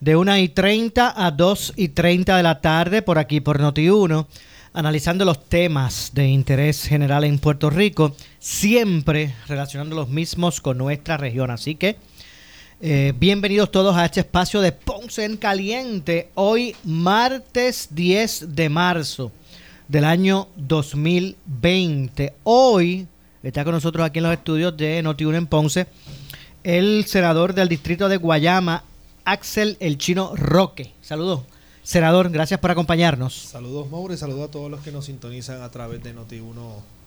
de 1 y 30 a 2 y 30 de la tarde, por aquí por Noti1, analizando los temas de interés general en Puerto Rico, siempre relacionando los mismos con nuestra región. Así que eh, bienvenidos todos a este espacio de Ponce en Caliente, hoy martes 10 de marzo del año 2020. Hoy Está con nosotros aquí en los estudios de Noti1 en Ponce el senador del distrito de Guayama, Axel El Chino Roque. Saludos. Senador, gracias por acompañarnos. Saludos, Mauro, y saludos a todos los que nos sintonizan a través de Noti1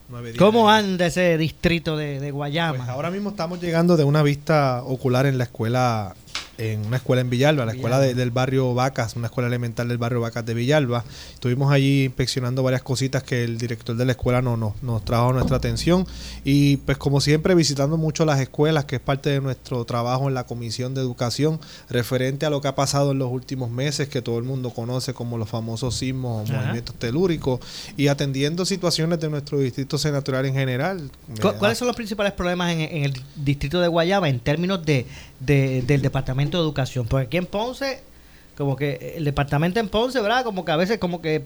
910. ¿Cómo anda ese distrito de, de Guayama? Pues ahora mismo estamos llegando de una vista ocular en la escuela en una escuela en Villalba, la escuela del barrio Vacas, una escuela elemental del barrio Vacas de Villalba. Estuvimos allí inspeccionando varias cositas que el director de la escuela no, no, nos trajo a nuestra atención y pues como siempre visitando mucho las escuelas, que es parte de nuestro trabajo en la Comisión de Educación, referente a lo que ha pasado en los últimos meses, que todo el mundo conoce como los famosos sismos o movimientos telúricos, y atendiendo situaciones de nuestro distrito senatorial en general. ¿Cuáles son los principales problemas en, en el distrito de Guayaba en términos de, de, del departamento de Educación. Porque aquí en Ponce, como que el departamento en Ponce, ¿verdad? Como que a veces como que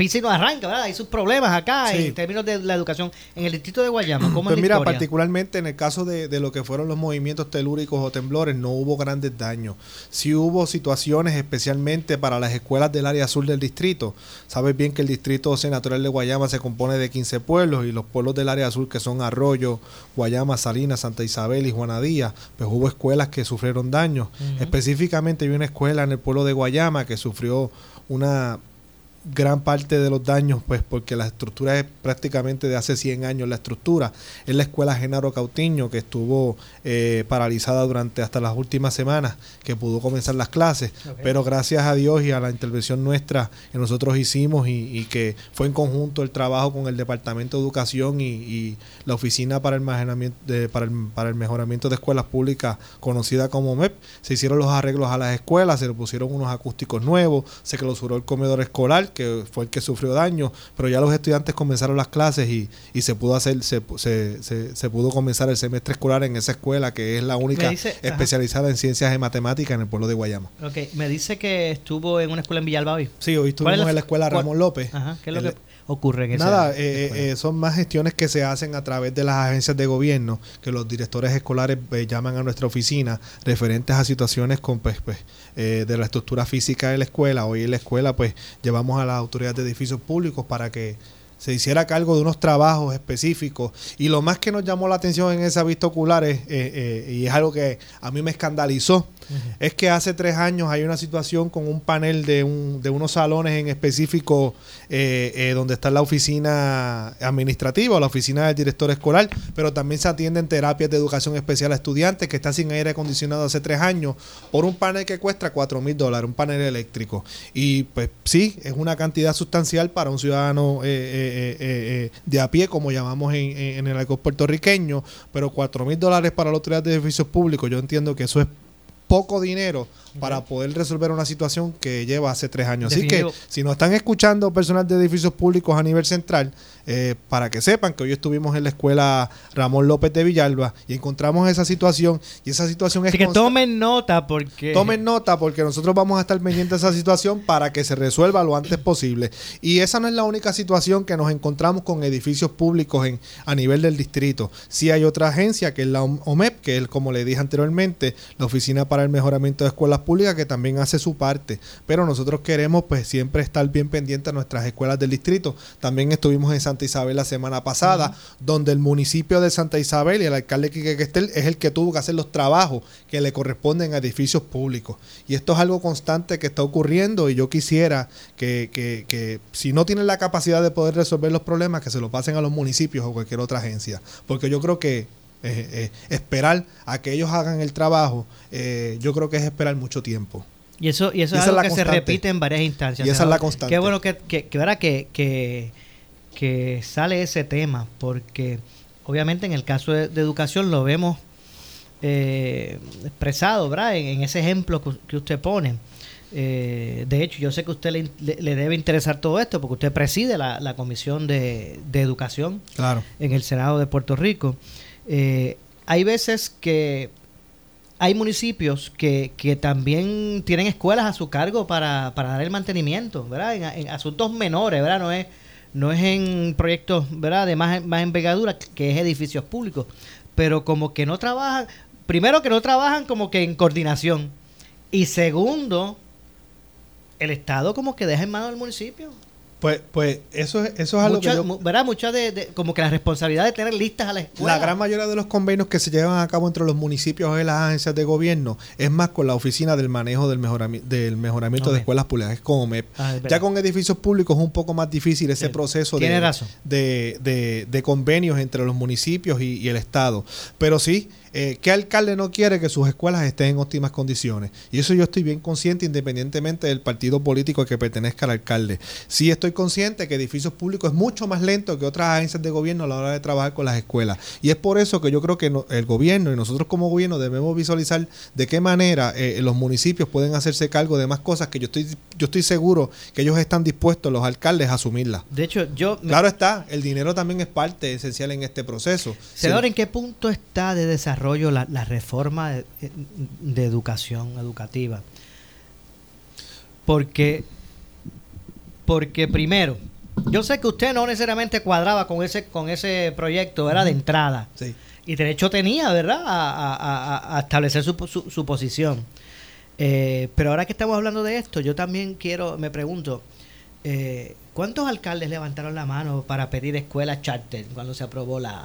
y no arranca, ¿verdad? Hay sus problemas acá en términos de la educación. En el distrito de Guayama, ¿cómo pues mira, particularmente en el caso de, lo que fueron los movimientos telúricos o temblores, no hubo grandes daños. Sí hubo situaciones especialmente para las escuelas del área sur del distrito. Sabes bien que el distrito senatorial de Guayama se compone de 15 pueblos y los pueblos del área sur que son Arroyo, Guayama, Salinas, Santa Isabel y Juanadía, pues hubo escuelas que sufrieron daños. Específicamente hay una escuela en el pueblo de Guayama que sufrió una gran parte de los daños, pues porque la estructura es prácticamente de hace 100 años. La estructura es la escuela Genaro Cautiño, que estuvo eh, paralizada durante hasta las últimas semanas, que pudo comenzar las clases. Pero gracias a Dios y a la intervención nuestra que nosotros hicimos y, que fue en conjunto el trabajo con el Departamento de Educación y, la Oficina para el, de, para, el, para el Mejoramiento de Escuelas Públicas, conocida como MEP, se hicieron los arreglos a las escuelas, se le pusieron unos acústicos nuevos, se clausuró el comedor escolar que fue el que sufrió daño, pero ya los estudiantes comenzaron las clases y, y se pudo hacer, se, se, se, pudo comenzar el semestre escolar en esa escuela que es la única especializada en ciencias y matemáticas en el pueblo de Guayama. Ok, me dice que estuvo en una escuela en Villalba hoy. Sí, hoy estuvimos en la escuela Ramón López. Ajá, ¿qué es lo que ocurre en Nada, eh, eh, son más gestiones que se hacen a través de las agencias de gobierno, que los directores escolares eh, llaman a nuestra oficina referentes a situaciones con, pues, pues de la estructura física de la escuela. Hoy en la escuela pues llevamos a las autoridades de edificios públicos para que se hiciera cargo de unos trabajos específicos. Y lo más que nos llamó la atención en esa vista ocular, es, y es algo que a mí me escandalizó, es que hace tres años hay una situación con un panel de, un, de unos salones en específico eh, eh, donde está la oficina administrativa la oficina del director escolar, pero también se atienden terapias de educación especial a estudiantes que están sin aire acondicionado hace tres años por un panel que cuesta cuatro mil dólares, un panel eléctrico. Y pues sí, es una cantidad sustancial para un ciudadano eh, de a pie, como llamamos en, en el algo puertorriqueño, pero cuatro mil dólares para la autoridad de edificios públicos, yo entiendo que eso es poco dinero para poder resolver una situación que lleva hace tres años. Así que si nos están escuchando personal de edificios públicos a nivel central, eh, para que sepan que hoy estuvimos en la escuela Ramón López de Villalba y encontramos esa situación y esa situación es... Que tomen nota porque... Tomen nota porque nosotros vamos a estar pendientes de esa situación para que se resuelva lo antes posible. Y esa no es la única situación que nos encontramos con edificios públicos en, a nivel del distrito. Sí hay otra agencia que es la OMEP, que es como le dije anteriormente, la Oficina para el Mejoramiento de Escuelas escuelas públicas que también hace su parte, pero nosotros queremos pues siempre estar bien pendientes a nuestras escuelas del distrito. También estuvimos en Santa Isabel la semana pasada, donde el municipio de Santa Isabel y el alcalde Quique Questel es el que tuvo que hacer los trabajos que le corresponden a edificios públicos. Y esto es algo constante que está ocurriendo y yo quisiera que, que, que si no tienen la capacidad de poder resolver los problemas, que se lo pasen a los municipios o cualquier otra agencia. Porque yo creo que eh, eh, esperar a que ellos hagan el trabajo, eh, yo creo que es esperar mucho tiempo. Y eso, y eso Y es algo la que se constante. repite en varias instancias. Y esa es la constante. Qué bueno que, que, que, que, que, sale ese tema, porque obviamente en el caso de, de educación lo vemos eh, expresado ¿verdad? En, en ese ejemplo que, que usted pone. Eh, de hecho, yo sé que a usted le, le- le debe interesar todo esto porque usted preside la, la Comisión de, de Educación Claro. en el Senado de Puerto Rico. Eh, hay veces que hay municipios que, que también tienen escuelas a su cargo para, para dar el mantenimiento, ¿verdad? En, en asuntos menores, ¿verdad? No es, no es en proyectos, ¿verdad? De más, más envergadura, que es edificios públicos. Pero como que no trabajan, primero que no trabajan como que en coordinación. Y segundo, el Estado como que deja en manos del municipio. Pues, pues eso, es- eso es algo Mucha- que yo, ¿verdad? Mucha de, de- como que la responsabilidad de tener listas a la escuela. La gran mayoría de los convenios que se llevan a cabo entre los municipios y las agencias de gobierno es más con la oficina del manejo del, mejorami- del mejoramiento de escuelas públicas, es con OMEP. Ah, ya con edificios públicos es un poco más difícil ese Sí. proceso de, de, de- de convenios entre los municipios y, y el Estado. Pero sí, eh, ¿qué alcalde no quiere que sus escuelas estén en óptimas condiciones? Y eso yo estoy bien consciente independientemente del partido político al que pertenezca el alcalde. Sí estoy consciente que edificios públicos es mucho más lento que otras agencias de gobierno a la hora de trabajar con las escuelas. Y es por eso que yo creo que no- el gobierno y nosotros como gobierno debemos visualizar de qué manera eh, los municipios pueden hacerse cargo de más cosas que yo estoy, yo estoy seguro que ellos están dispuestos, los alcaldes, a asumirlas. De hecho, yo... me- Claro está, el dinero también es parte esencial en este proceso. Senador, Sí. ¿en qué punto está de desarrollo la, la reforma de, de educación educativa? Porque, porque primero, yo sé que usted no necesariamente cuadraba con ese, con ese proyecto, era de entrada. Sí. Y derecho tenía, ¿verdad?, a, a- a- a establecer su, su- su posición. Eh, pero ahora que estamos hablando de esto, yo también quiero, me pregunto, eh, ¿cuántos alcaldes levantaron la mano para pedir escuelas charter cuando se aprobó la,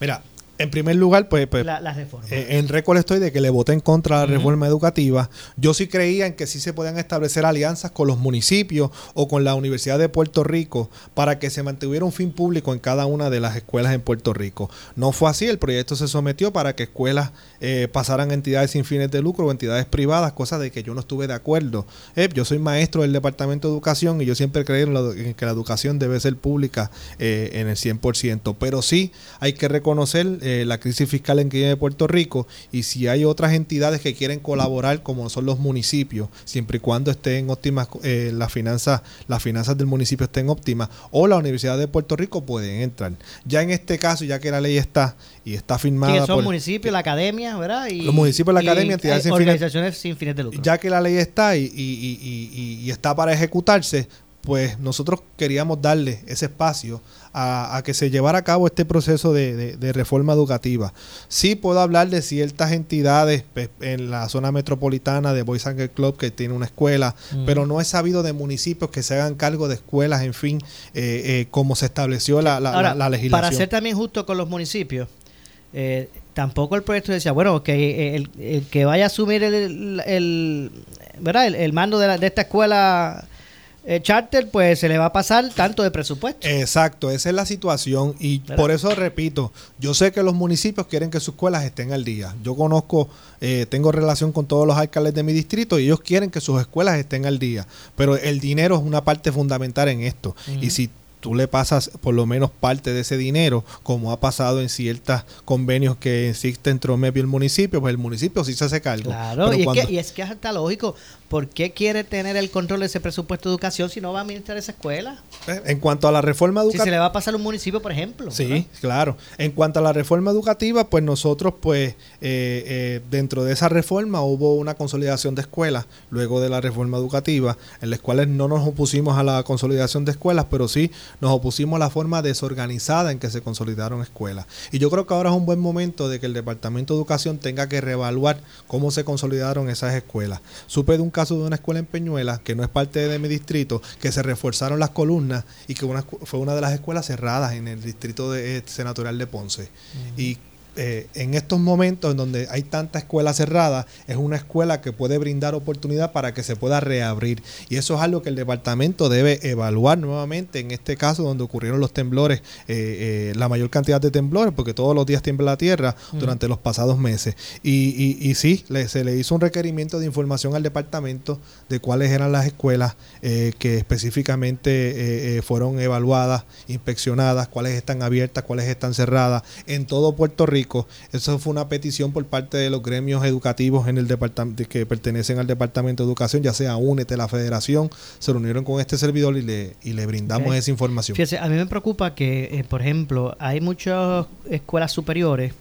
Mira, en primer lugar, pues, pues la, la reforma? eh, en récord estoy de que le voté en contra de la reforma educativa. Yo sí creía en que sí se podían establecer alianzas con los municipios o con la Universidad de Puerto Rico para que se mantuviera un fin público en cada una de las escuelas en Puerto Rico. No fue así, el proyecto se sometió para que escuelas eh, pasaran a entidades sin fines de lucro o entidades privadas, cosa de que yo no estuve de acuerdo. Eh, yo soy maestro del Departamento de Educación y yo siempre creí en, la- en que la educación debe ser pública eh, en el 100%, pero sí hay que reconocer eh, la crisis fiscal en que vive Puerto Rico y si hay otras entidades que quieren colaborar como son los municipios, siempre y cuando estén óptimas eh, las finanzas, las finanzas del municipio estén óptimas o la Universidad de Puerto Rico pueden entrar. Ya en este caso, ya que la ley está y está firmada son por- municipios, la academia, ¿verdad? Y, Los municipios, la academia, entidades sin fines- organizaciones sin fines de lucro. ya que la ley está y- y- y está para ejecutarse, pues nosotros queríamos darle ese espacio a, a que se llevara a cabo este proceso de, de- de reforma educativa. Sí puedo hablar de ciertas entidades pues, en la zona metropolitana de Boys and Girls Club que tiene una escuela, Mm. pero no he sabido de municipios que se hagan cargo de escuelas, en fin, eh, eh, como se estableció la, la- Ahora, la- la legislación. para ser también justo con los municipios, eh, tampoco el proyecto decía, bueno, que el, el que vaya a asumir el, el- ¿verdad? el, el mando de, la- de esta escuela eh, charter, pues se le va a pasar tanto de presupuesto. Exacto, esa es la situación y ¿Verdad? por eso repito, yo sé que los municipios quieren que sus escuelas estén al día. Yo conozco, eh, tengo relación con todos los alcaldes de mi distrito y ellos quieren que sus escuelas estén al día, pero el dinero es una parte fundamental en esto y si tú le pasas por lo menos parte de ese dinero, como ha pasado en ciertos convenios que existen entre OMEP y el municipio, pues el municipio sí se hace cargo. Claro, y es, que, y es que es hasta lógico. ¿Por qué quiere tener el control de ese presupuesto de educación si no va a administrar esa escuela? eh, en cuanto a la reforma Si educativa... se le va a pasar a un municipio, por ejemplo. Sí, ¿verdad? claro. En cuanto a la reforma educativa, pues nosotros, pues, eh, eh, dentro de esa reforma hubo una consolidación de escuelas, luego de la reforma educativa, en las cuales no nos opusimos a la consolidación de escuelas, pero sí nos opusimos a la forma desorganizada en que se consolidaron escuelas. Y yo creo que ahora es un buen momento de que el Departamento de Educación tenga que reevaluar cómo se consolidaron esas escuelas. Supe de un caso de una escuela en Peñuela, que no es parte de mi distrito, que se reforzaron las columnas y que fue una de las escuelas cerradas en el distrito de, eh, senatorial de Ponce. Y eh, en estos momentos en donde hay tanta escuela cerrada, es una escuela que puede brindar oportunidad para que se pueda reabrir. Y eso es algo que el departamento debe evaluar nuevamente en este caso donde ocurrieron los temblores, eh, eh, la mayor cantidad de temblores, porque todos los días tiembla la tierra mm. durante los pasados meses. Y, y, sí, se le hizo un requerimiento de información al departamento de cuáles eran las escuelas que específicamente fueron evaluadas, inspeccionadas, cuáles están abiertas, cuáles están cerradas en todo Puerto Rico eso fue una petición por parte de los gremios educativos en el departamento que pertenecen al Departamento de Educación, ya sea UNETE, la Federación, se reunieron con este servidor y le, y le brindamos esa información. Fíjese, a mí me preocupa que, eh, por ejemplo, hay muchas escuelas superiores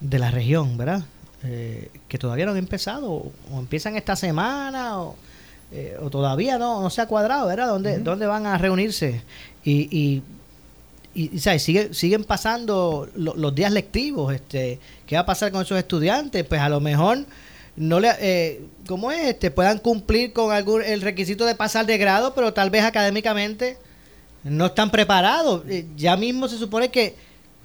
de la región, ¿verdad? Eh, que todavía no han empezado, o empiezan esta semana, o, eh, todavía no, no se ha cuadrado, ¿verdad? ¿Dónde, ¿dónde van a reunirse? Y, y y, Sigue, siguen pasando los días lectivos. Este, ¿Qué va a pasar con esos estudiantes? Pues a lo mejor no le, eh, ¿cómo es? Este, puedan cumplir con algún el requisito de pasar de grado, pero tal vez académicamente no están preparados. Eh, ya mismo se supone que,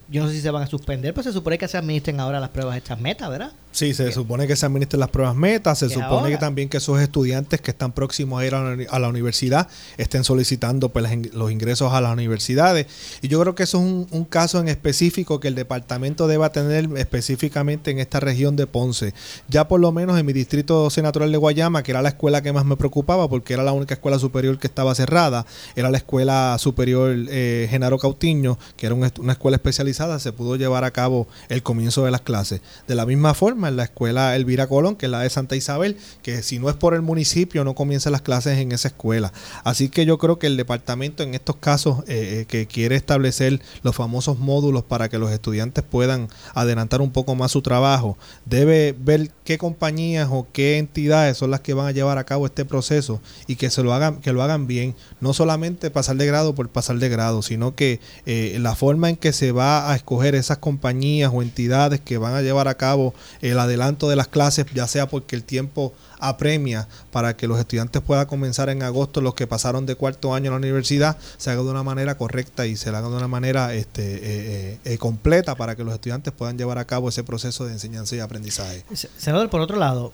yo no sé si se van a suspender, pero se supone que se administren ahora las pruebas estas metas, ¿verdad? Sí, se supone que se administren las pruebas metas, se supone que también que esos estudiantes que están próximos a ir a la, universidad estén solicitando pues, los ingresos a las universidades. Y yo creo que eso es un, caso en específico que el departamento deba tener específicamente en esta región de Ponce. Ya por lo menos en mi distrito senatorial de Guayama, que era la escuela que más me preocupaba porque era la única escuela superior que estaba cerrada, era la escuela superior eh, Genaro Cautiño, que era una escuela especializada, se pudo llevar a cabo el comienzo de las clases. De la misma forma, en la escuela Elvira Colón, que es la de Santa Isabel, que si no es por el municipio no comienzan las clases en esa escuela. Así que yo creo que el departamento en estos casos eh, eh, que quiere establecer los famosos módulos para que los estudiantes puedan adelantar un poco más su trabajo, debe ver qué compañías o qué entidades son las que van a llevar a cabo este proceso y que se lo hagan, que lo hagan bien, no solamente pasar de grado por pasar de grado, sino que eh, la forma en que se va a escoger esas compañías o entidades que van a llevar a cabo el adelanto de las clases, ya sea porque el tiempo apremia para que los estudiantes puedan comenzar en agosto, los que pasaron de cuarto año a la universidad, se haga de una manera correcta y se haga de una manera este, eh, eh, eh, completa para que los estudiantes puedan llevar a cabo ese proceso de enseñanza y aprendizaje. Senador, por otro lado,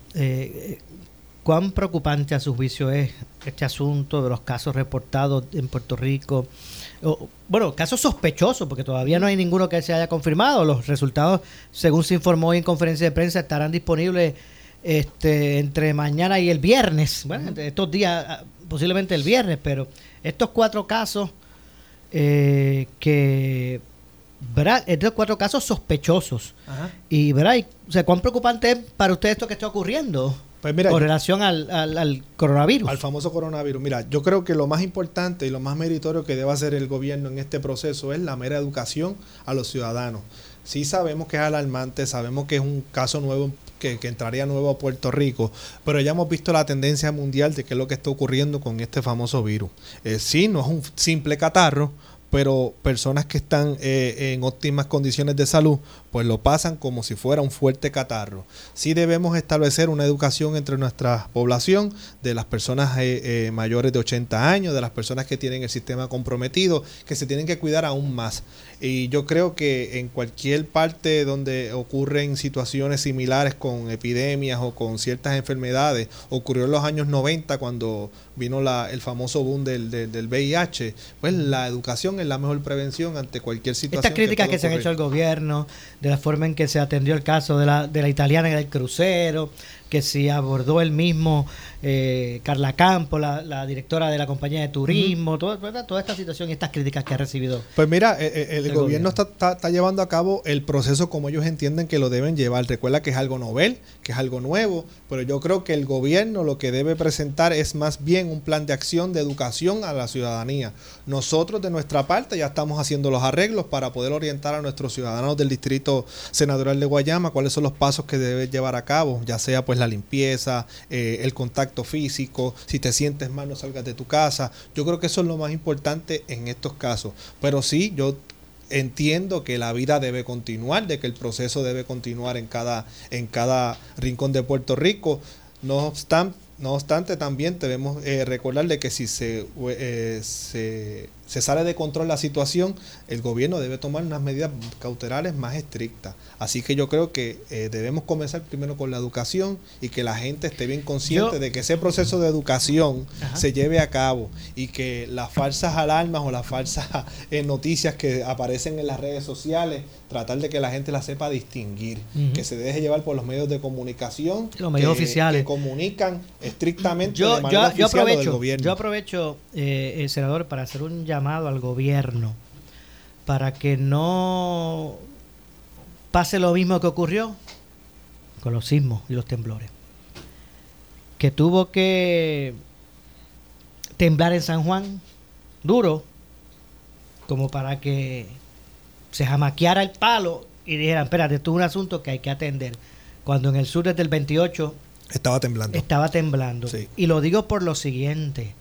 ¿cuán preocupante a su juicio es este asunto de los casos reportados en Puerto Rico? Bueno, casos sospechosos, porque todavía no hay ninguno que se haya confirmado. Los resultados, según se informó hoy en conferencia de prensa, estarán disponibles este, entre mañana y el viernes. Bueno, estos días, ah, posiblemente el viernes, pero estos cuatro casos eh, que ¿verdad? Estos cuatro casos sospechosos. Y, ¿verdad? o sea, ¿cuán preocupante es para usted esto que está ocurriendo? Pues mira, con relación al, al, coronavirus. Al famoso coronavirus. Mira, yo creo que lo más importante y lo más meritorio que debe hacer el gobierno en este proceso es la mera educación a los ciudadanos. Sí sabemos que es alarmante, sabemos que es un caso nuevo que, entraría nuevo a Puerto Rico, pero ya hemos visto la tendencia mundial de qué es lo que está ocurriendo con este famoso virus. Eh, sí, no es un simple catarro, pero personas que están eh, en óptimas condiciones de salud, pues lo pasan como si fuera un fuerte catarro. Sí debemos establecer una educación entre nuestra población, de las personas eh, eh, mayores de 80 años, de las personas que tienen el sistema comprometido, que se tienen que cuidar aún más. Y yo creo que en cualquier parte donde ocurren situaciones similares con epidemias o con ciertas enfermedades, ocurrió en los años 90 cuando vino la, el famoso boom del, del, VIH, pues la educación es la mejor prevención ante cualquier situación. Estas críticas que, se han hecho al gobierno, de la forma en que se atendió el caso de la, de la italiana en el crucero, que si abordó el mismo eh, Carla Campo, la, directora de la compañía de turismo, toda, toda esta situación y estas críticas que ha recibido. Pues mira, eh, eh, el, gobierno, Está, está, llevando a cabo el proceso como ellos entienden que lo deben llevar. Recuerda que es algo novel, que es algo nuevo, pero yo creo que el gobierno lo que debe presentar es más bien un plan de acción de educación a la ciudadanía. Nosotros de nuestra parte ya estamos haciendo los arreglos para poder orientar a nuestros ciudadanos del distrito senatorial de Guayama cuáles son los pasos que debe llevar a cabo, ya sea pues la limpieza, eh, el contacto físico, si te sientes mal no salgas de tu casa. Yo creo que eso es lo más importante en estos casos. Pero sí, yo entiendo que la vida debe continuar, de que el proceso debe continuar en cada, en cada rincón de Puerto Rico. No obstante, no obstante también debemos eh, recordar de que si se, eh, se se sale de control la situación, el gobierno debe tomar unas medidas cautelares más estrictas. Así que yo creo que eh, debemos comenzar primero con la educación y que la gente esté bien consciente de que ese proceso de educación se lleve a cabo y que las falsas alarmas o las falsas eh, noticias que aparecen en las redes sociales, tratar de que la gente las sepa distinguir, que se deje llevar por los medios de comunicación, los medios oficiales que comunican estrictamente de manera yo, aprovecho, del gobierno. Yo aprovecho, eh, senador, para hacer un llamado llamado al gobierno para que no pase lo mismo que ocurrió con los sismos y los temblores. Que tuvo que temblar en San Juan duro, como para que se jamaqueara el palo y dijeran, espérate, esto es un asunto que hay que atender. Cuando en el sur desde el 28 estaba temblando. Estaba temblando. Y lo digo por lo siguiente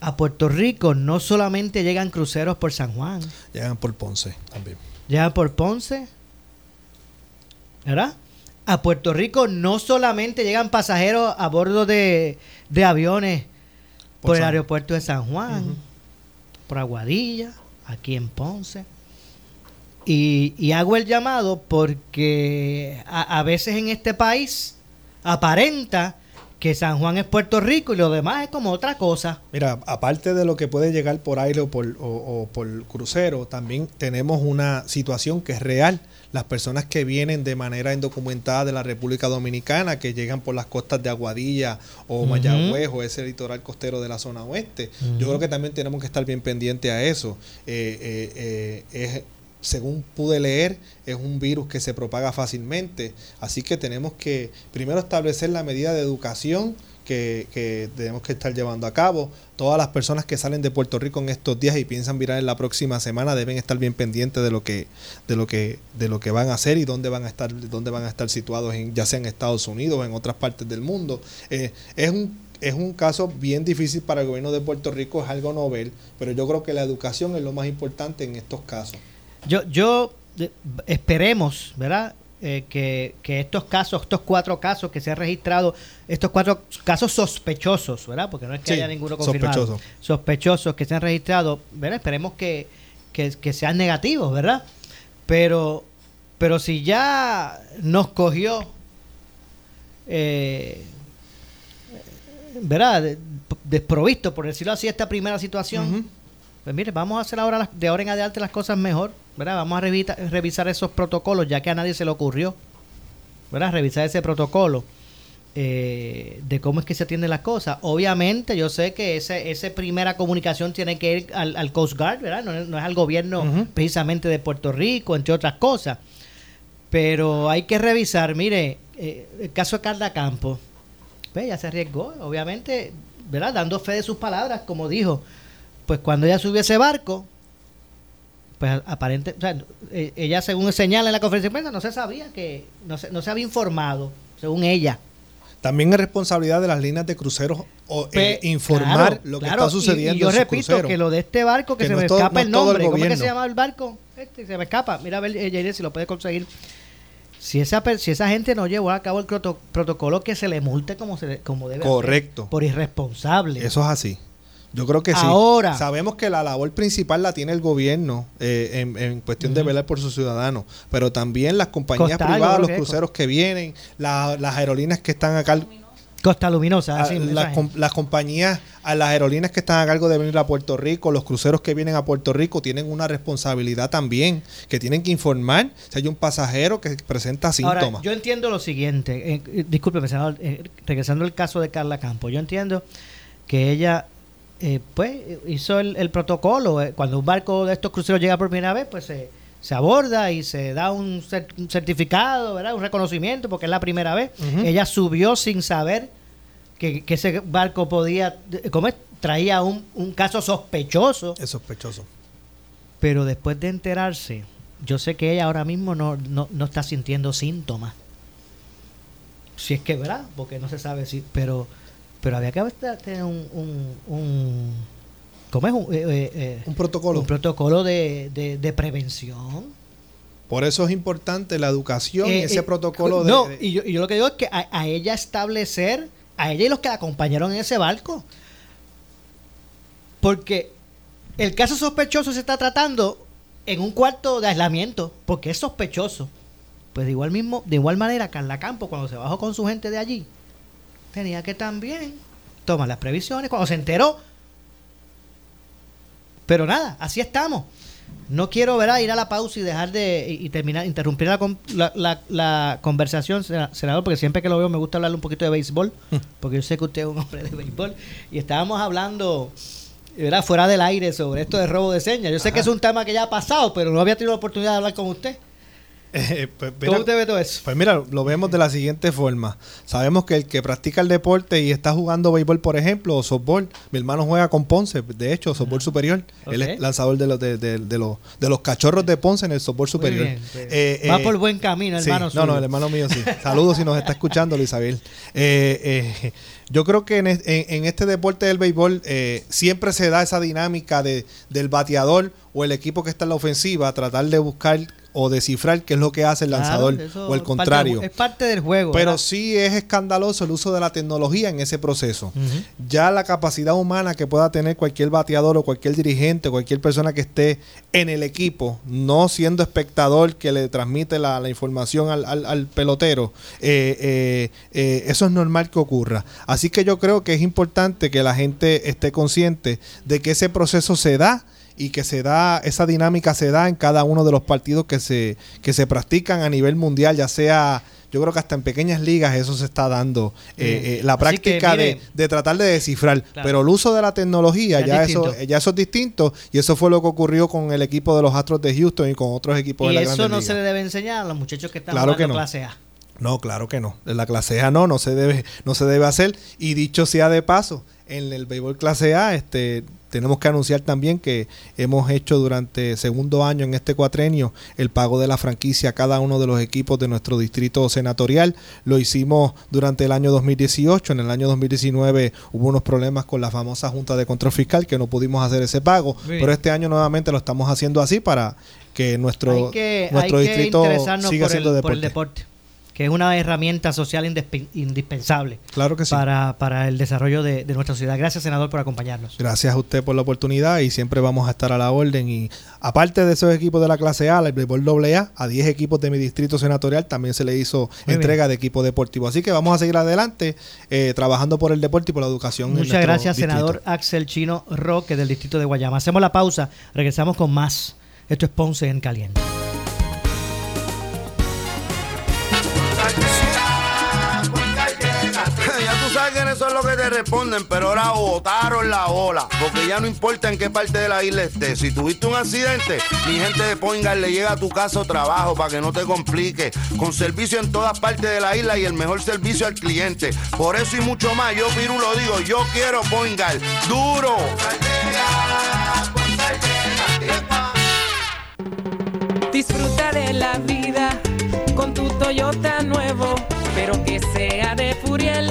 a Puerto Rico no solamente llegan cruceros por San Juan. Llegan por Ponce también. Llegan por Ponce. ¿Verdad? A Puerto Rico no solamente llegan pasajeros a bordo de, aviones por, el aeropuerto de San Juan, por Aguadilla, aquí en Ponce. Y, hago el llamado porque a veces en este país aparenta que San Juan es Puerto Rico y lo demás es como otra cosa. Mira, aparte de lo que puede llegar por aire o por, o, por crucero, también tenemos una situación que es real. Las personas que vienen de manera indocumentada de la República Dominicana, que llegan por las costas de Aguadilla o Mayagüez o ese litoral costero de la zona oeste, yo creo que también tenemos que estar bien pendientes a eso. Eh, eh, eh, es según pude leer, es un virus que se propaga fácilmente. Así que tenemos que primero establecer la medida de educación que, que, tenemos que estar llevando a cabo. Todas las personas que salen de Puerto Rico en estos días y piensan virar en la próxima semana deben estar bien pendientes de lo que, de lo que, de lo que van a hacer y dónde van a estar, dónde van a estar situados, en, ya sea en Estados Unidos o en otras partes del mundo. Eh, es un es un caso bien difícil para el gobierno de Puerto Rico, es algo novel, pero yo creo que la educación es lo más importante en estos casos. Yo, yo eh, esperemos, ¿verdad? Eh, que, estos casos, estos cuatro casos que se han registrado, estos cuatro casos sospechosos, ¿verdad? Porque no es que haya ninguno confirmado. Sospechoso. Sospechosos que se han registrado, ¿verdad? Esperemos que, sean negativos, ¿verdad? Pero, pero si ya nos cogió, eh, ¿verdad? Desprovisto, por decirlo así, esta primera situación. Pues mire, vamos a hacer ahora de ahora en adelante las cosas mejor, ¿verdad? Vamos a revisar esos protocolos, ya que a nadie se le ocurrió, ¿verdad? Revisar ese protocolo eh, de cómo es que se atienden las cosas. Obviamente, yo sé que ese, esa primera comunicación tiene que ir al, Coast Guard, ¿verdad? No, es al gobierno precisamente de Puerto Rico, entre otras cosas. Pero hay que revisar, mire, eh, el caso de Carla Campos, pues ya se arriesgó, obviamente, ¿verdad? Dando fe de sus palabras, como dijo pues cuando ella subió ese barco, pues aparente, o sea, e, ella según señala en la conferencia de prensa, no se sabía que, no se, no se había informado, según ella. También es responsabilidad de las líneas de cruceros o, eh, pues, informar lo que está sucediendo. Y, yo repito que lo de este barco, que, se me escapa el nombre, ¿cómo es que se llama el barco? Este, se me escapa. Mira a ver, ella si lo puede conseguir. Si esa, si esa gente no llevó a cabo el protocolo, que se le multe como, se, como debe Correcto. por irresponsable. Eso es así. Yo creo que sí. Ahora. Sabemos que la labor principal la tiene el gobierno eh, en, cuestión de velar por sus ciudadanos, pero también las compañías privadas, los cruceros que vienen, las aerolíneas que están acá. Costa Luminosa, así, las, las, compañías, a las aerolíneas que están a cargo de venir a Puerto Rico, los cruceros que vienen a Puerto Rico tienen una responsabilidad también, que tienen que informar si hay un pasajero que presenta síntomas. Ahora, yo entiendo lo siguiente, eh, disculpe, senador, eh, regresando al caso de Carla Campos, yo entiendo que ella eh, pues hizo el, protocolo. Eh, cuando un barco de estos cruceros llega por primera vez, pues se, se aborda y se da un, certificado, ¿verdad? un reconocimiento, porque es la primera vez. Ella subió sin saber que, ese barco podía, ¿cómo es? Traía un, un caso sospechoso. Es sospechoso. Pero después de enterarse, yo sé que ella ahora mismo no, no, no está sintiendo síntomas. si es que verdad, porque no se sabe si, pero pero había que tener un, un, un ¿cómo es? Un, eh, eh, eh, un protocolo. Un protocolo de, de, prevención. Por eso es importante la educación y ese protocolo de... No, y yo, y yo, lo que digo es que a, a, ella establecer, a ella y los que la acompañaron en ese barco. Porque el caso sospechoso se está tratando en un cuarto de aislamiento, porque es sospechoso. Pues de igual mismo, de igual manera, Carla Campo, cuando se bajó con su gente de allí, tenía que también tomar las previsiones. Cuando se enteró. Pero nada, así estamos. No quiero ver a ir a la pausa y dejar de y, terminar, interrumpir la, la, la, conversación, senador, porque siempre que lo veo me gusta hablarle un poquito de béisbol, porque yo sé que usted es un hombre de béisbol. Y estábamos hablando era fuera del aire sobre esto de robo de señas. Yo sé que es un tema que ya ha pasado, pero no había tenido la oportunidad de hablar con usted. Eh, pues, ¿Cómo usted ve todo eso? Pues mira, lo vemos de la siguiente forma. Sabemos que el que practica el deporte y está jugando béisbol, por ejemplo, o softball, mi hermano juega con Ponce, de hecho, softball superior. Él es lanzador de los, de, los, de los cachorros de Ponce en el softball superior. Eh, Va por buen camino, hermano. no, no, el hermano mío sí. Saludos si nos está escuchando, Isabel. Eh, yo creo que en, este deporte del béisbol siempre se da esa dinámica de, del bateador o el equipo que está en la ofensiva, tratar de buscar o descifrar qué es lo que hace el lanzador o el contrario. es parte del juego. Pero sí es escandaloso el uso de la tecnología en ese proceso. Ya la capacidad humana que pueda tener cualquier bateador o cualquier dirigente o cualquier persona que esté en el equipo, no siendo espectador que le transmite la, información al, pelotero, eh, eh, eh, eso es normal que ocurra. Así que yo creo que es importante que la gente esté consciente de que ese proceso se da y que se da, esa dinámica se da en cada uno de los partidos que se, que se practican a nivel mundial, ya sea yo creo que hasta en pequeñas ligas eso se está dando, eh, eh, la práctica de, tratar de descifrar, pero el uso de la tecnología ya, eso, ya eso es distinto y eso fue lo que ocurrió con el equipo de los Astros de Houston y con otros equipos de la eso no se le debe enseñar a los muchachos que están en la clase A. No, claro que no. En la clase A no, no se debe, no se debe hacer. Y dicho sea de paso, en el béisbol clase A, este, tenemos que anunciar también que hemos hecho durante segundo año en este cuatrenio el pago de la franquicia a cada uno de los equipos de nuestro distrito senatorial. Lo hicimos durante el año 2018. En el año 2019 hubo unos problemas con la famosa Junta de Control Fiscal que no pudimos hacer ese pago. Pero este año nuevamente lo estamos haciendo así para que nuestro, nuestro distrito siga siendo deporte que es una herramienta social indispensable claro que para, para el desarrollo de, nuestra sociedad. Gracias, senador, por acompañarnos. Gracias a usted por la oportunidad y siempre vamos a estar a la orden. Y aparte de esos equipos de la clase A, el béisbol AA, a 10 equipos de mi distrito senatorial también se le hizo entrega de equipo deportivo. Así que vamos a seguir adelante eh, trabajando por el deporte y por la educación. Muchas gracias, senador Axel Chino Roque del distrito de Guayama. Hacemos la pausa, regresamos con más. Esto es Ponce en Caliente. Eso es lo que te responden, pero ahora botaron la ola. Porque ya no importa en qué parte de la isla estés. Si tuviste un accidente, mi gente de Poingal le llega a tu casa o trabajo para que no te complique. Con servicio en todas partes de la isla y el mejor servicio al cliente. Por eso y mucho más, yo Piru lo digo, yo quiero Poingal. ¡Duro! Disfruta de la vida con tu Toyota nuevo, pero que sea de Furiel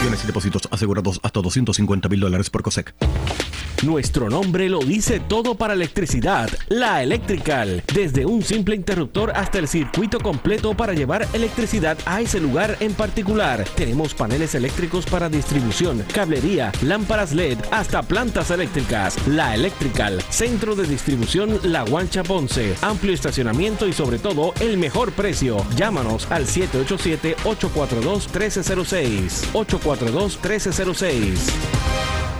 Acciones y depósitos asegurados hasta 250 mil dólares por COSEC. Nuestro nombre lo dice todo para electricidad. La Electrical. Desde un simple interruptor hasta el circuito completo para llevar electricidad a ese lugar en particular. Tenemos paneles eléctricos para distribución, cablería, lámparas LED, hasta plantas eléctricas. La Electrical. Centro de distribución La Guancha Ponce. Amplio estacionamiento y sobre todo el mejor precio. Llámanos al 787-842-1306. 842-1306.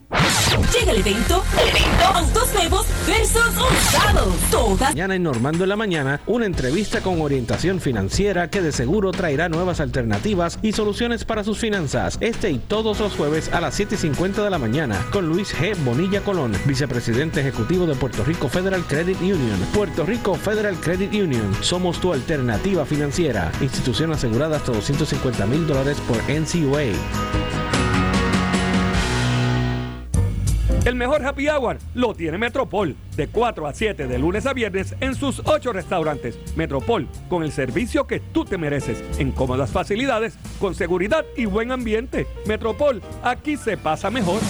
Llega el evento, el evento Autos Nuevos versus Usados. Toda Mañana en Normando en la Mañana, una entrevista con orientación financiera que de seguro traerá nuevas alternativas y soluciones para sus finanzas. Este y todos los jueves a las 7.50 de la mañana con Luis G. Bonilla Colón, vicepresidente ejecutivo de Puerto Rico Federal Credit Union. Puerto Rico Federal Credit Union. Somos tu alternativa financiera. Institución asegurada hasta 250 mil dólares por NCUA. El mejor happy hour lo tiene Metropol, de 4 a 7 de lunes a viernes en sus 8 restaurantes. Metropol, con el servicio que tú te mereces, en cómodas facilidades, con seguridad y buen ambiente. Metropol, aquí se pasa mejor.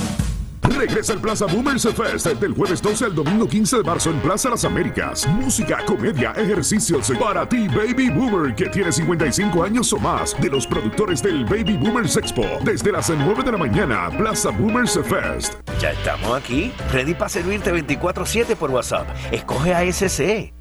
Regresa el Plaza Boomers Fest del jueves 12 al domingo 15 de marzo en Plaza Las Américas. Música, comedia, ejercicios para ti, Baby Boomer, que tiene 55 años o más. De los productores del Baby Boomers Expo. Desde las 9 de la mañana, Plaza Boomers Fest. Ya estamos aquí, ready para servirte 24-7 por WhatsApp. Escoge ASC.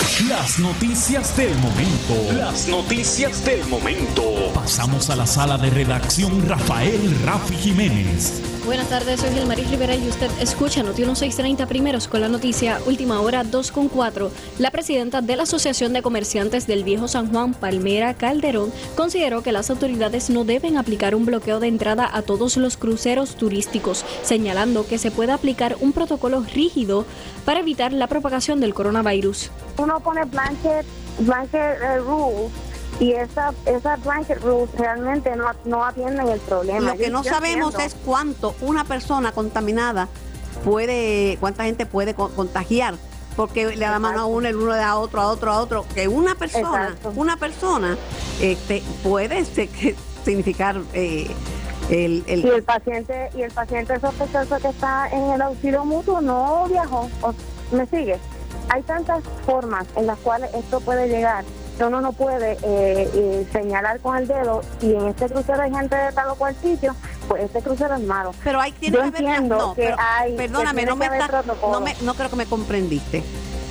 las noticias del momento. Las noticias del momento. Pasamos a la sala de redacción Rafael Rafi Jiménez. Buenas tardes, soy Gilmaris Rivera y usted escucha Noti 1630 primeros con la noticia Última Hora 2 con 4. La presidenta de la Asociación de Comerciantes del Viejo San Juan, Palmera Calderón, consideró que las autoridades no deben aplicar un bloqueo de entrada a todos los cruceros turísticos, señalando que se puede aplicar un protocolo rígido para evitar la propagación del coronavirus. Uno pone blanket, blanket eh, rules y esas esa blanket rules realmente no, no atienden el problema. Lo que Yo- no yo sabemos entiendo. es cuánto una persona contaminada puede, cuánta gente puede co- contagiar. Porque le da la mano a uno, el uno le da a otro, a otro, a otro. Que una persona, Exacto. una persona este, puede que significar eh, el, el- y el paciente y el paciente sospechoso que está en el auxilio mutuo no viajó. O- ¿Me sigue? Hay tantas formas en las cuales esto puede llegar que uno no puede eh, eh, señalar con el dedo y en este crucero hay gente de tal o cual sitio, pues este crucero es malo. Pero hay tiene Yo que haber- entiendo no, que pero hay. Perdóname, no me, que haber está- no, me- no creo que me comprendiste.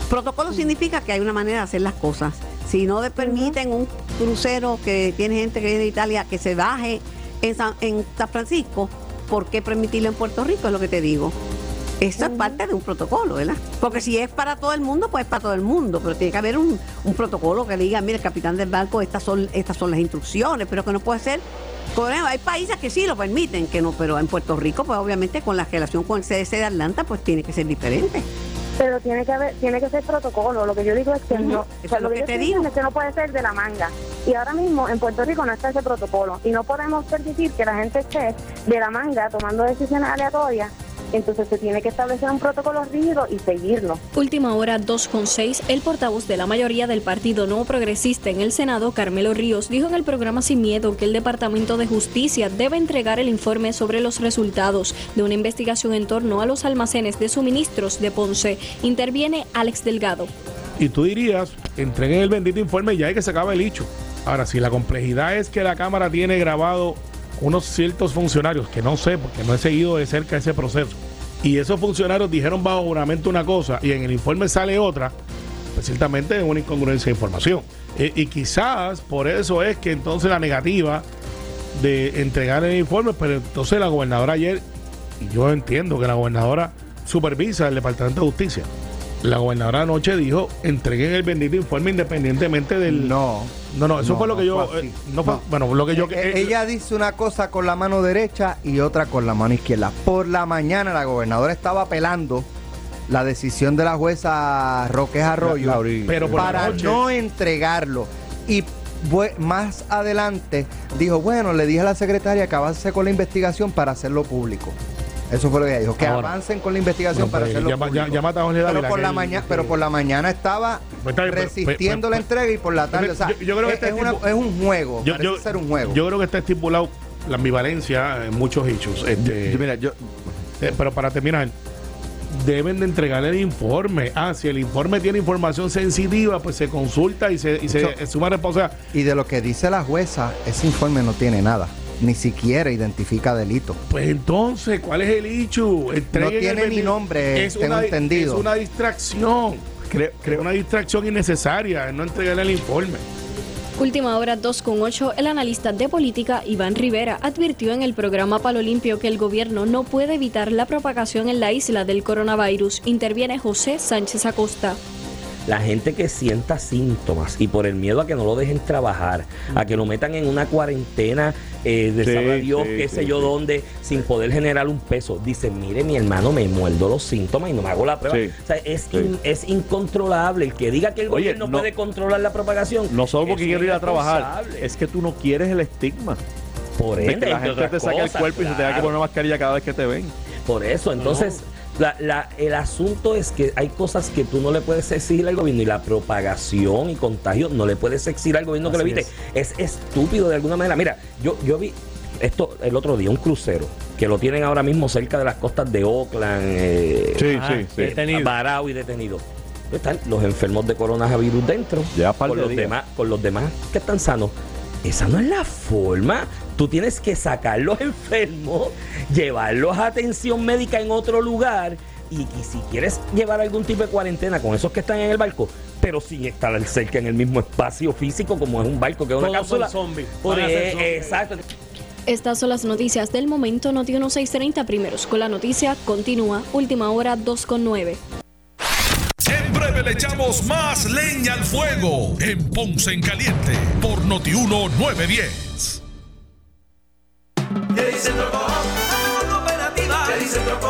Protocolo significa que hay una manera de hacer las cosas. Si no le permiten un crucero que tiene gente que viene de Italia que se baje en San, en San Francisco, ¿por qué permitirlo en Puerto Rico? Es lo que te digo. Eso es parte de un protocolo, ¿verdad? Porque si es para todo el mundo, pues es para todo el mundo, pero tiene que haber un, un protocolo que diga, mire, capitán del barco, estas son, estas son las instrucciones, pero que no puede ser hay países que sí lo permiten, que no, pero en Puerto Rico, pues obviamente con la relación con el CDC de Atlanta, pues tiene que ser diferente. Pero tiene que haber, tiene que ser protocolo. Lo que yo digo es que no, o sea, es lo lo que que te digo. es que no puede ser de la manga. Y ahora mismo en Puerto Rico no está ese protocolo y no podemos permitir que la gente esté de la manga tomando decisiones aleatorias. Entonces se tiene que establecer un protocolo rígido y seguirlo. Última hora 2.6, el portavoz de la mayoría del Partido No Progresista en el Senado, Carmelo Ríos, dijo en el programa Sin Miedo que el Departamento de Justicia debe entregar el informe sobre los resultados de una investigación en torno a los almacenes de suministros de Ponce. Interviene Alex Delgado. Y tú dirías, entreguen el bendito informe y ya hay que se acaba el hecho. Ahora, si la complejidad es que la Cámara tiene grabado unos ciertos funcionarios, que no sé, porque no he seguido de cerca ese proceso, y esos funcionarios dijeron bajo juramento una cosa y en el informe sale otra, pues ciertamente es una incongruencia de información. Eh, y quizás por eso es que entonces la negativa de entregar el informe, pero entonces la gobernadora ayer, y yo entiendo que la gobernadora supervisa el Departamento de Justicia, la gobernadora anoche dijo, entreguen el bendito informe independientemente del... No. No, no, eso No, fue lo que no yo... eh, no fue- No. Bueno, lo que yo... Eh, eh, ella dice una cosa con la mano derecha y otra con la mano izquierda. Por la mañana la gobernadora estaba apelando la decisión de la jueza Roque Arroyo La- pero para noche- no entregarlo. Y más adelante dijo, bueno, le dije a la secretaria que avance con la investigación para hacerlo público. Eso fue lo que ella dijo, que Ahora. avancen con la investigación para pues, hacerlo llama- público. a Jorge Dávila, pero, por la mañana, pero por la mañana estaba Pues está bien, pero- resistiendo pues- la entrega y por la tarde, o sea, yo- yo creo que es, este es una- es un juego, yo, yo- ser un juego. yo creo que está estipulado la ambivalencia en muchos hechos. Este, mira, yo... eh, pero para terminar, deben de entregar el informe. Ah, si el informe tiene información sensitiva, pues se consulta y se, y se suma responsabilidad. Y de lo que dice la jueza, ese informe no tiene nada. Ni siquiera identifica delito. Pues entonces, ¿cuál es el hecho? Entreguen el tiene ni bendito- nombre, es tengo una, entendido. Es una distracción. Creo, creo- Una distracción innecesaria, no entregar el informe. Última hora 2.8, el analista de política Iván Rivera advirtió en el programa Palo Limpio que el gobierno no puede evitar la propagación en la isla del coronavirus. Interviene José Sánchez Acosta. La gente que sienta síntomas y por el miedo a que no lo dejen trabajar, a que lo metan en una cuarentena eh, de Sí, Dios, sí, qué sí, sé yo dónde, sin poder generar un peso. Dice, mire mi hermano, me muerdo los síntomas y no me hago la prueba. O sea, es, in- es incontrolable. El que diga que el Oye, gobierno no- puede controlar la propagación. No solo porque quiero ir a trabajar, es que tú no quieres el estigma. Por de ende, que la gente te el cuerpo y se que claro. poner una mascarilla cada vez que te ven. Por eso, entonces, la- la- el asunto es que hay cosas que tú no le puedes exigir al gobierno y la propagación y contagio no le puedes exigir al gobierno que lo evite. Es. estúpido de alguna manera. Mira, yo, yo vi esto el otro día, un crucero, que lo tienen ahora mismo cerca de las costas de Oakland, eh, Sí, ah, sí, sí. eh, varado y detenido. Están los enfermos de coronavirus dentro, Ya par con de los, días. demás, con los demás que están sanos. Esa no es la forma. Tú tienes que sacar los enfermos, llevarlos a atención médica en otro lugar. Y, y si quieres llevar algún tipo de cuarentena con esos que están en el barco, pero sin estar cerca en el mismo espacio físico como es un barco que es una cápsula. ser e- zombies. exacto. Estas son las noticias del momento. Noti 1630 primeros. Con la noticia continúa. Última hora 2.9. Le echamos más leña al fuego en Ponce en Caliente por Notiuno 910. ¿Qué dice Trocó? Cooperativa. ¿Qué dice Trocó?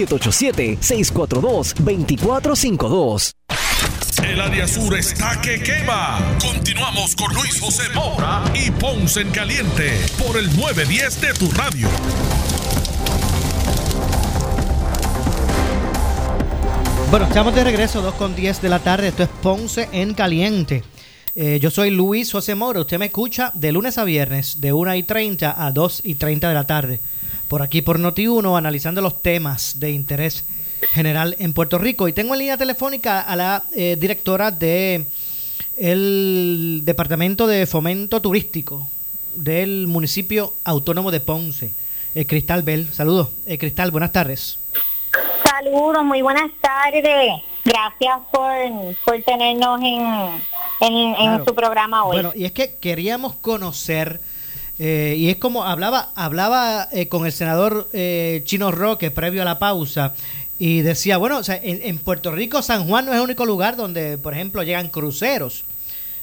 787-642-2452. El área sur está que quema. Continuamos con Luis José Moura y Ponce en Caliente por el 910 de tu radio. Bueno, estamos de regreso, 2 con 10 de la tarde. Esto es Ponce en Caliente. Eh, yo soy Luis José Moro. Usted me escucha de lunes a viernes, de 1 y 30 a 2 y 30 de la tarde. Por aquí por Noti1, analizando los temas de interés general en Puerto Rico. Y tengo en línea telefónica a la eh, directora de el Departamento de Fomento Turístico del municipio autónomo de Ponce, eh, Cristal Bell. Saludos, eh, Cristal, buenas tardes. Saludos, muy buenas tardes. Gracias por, por tenernos en, en, en Claro. su programa hoy. Bueno, y es que queríamos conocer, eh, y es como hablaba, hablaba eh, con el senador eh, Chino Roque previo a la pausa, y decía, bueno, o sea, en, en Puerto Rico San Juan no es el único lugar donde, por ejemplo, llegan cruceros.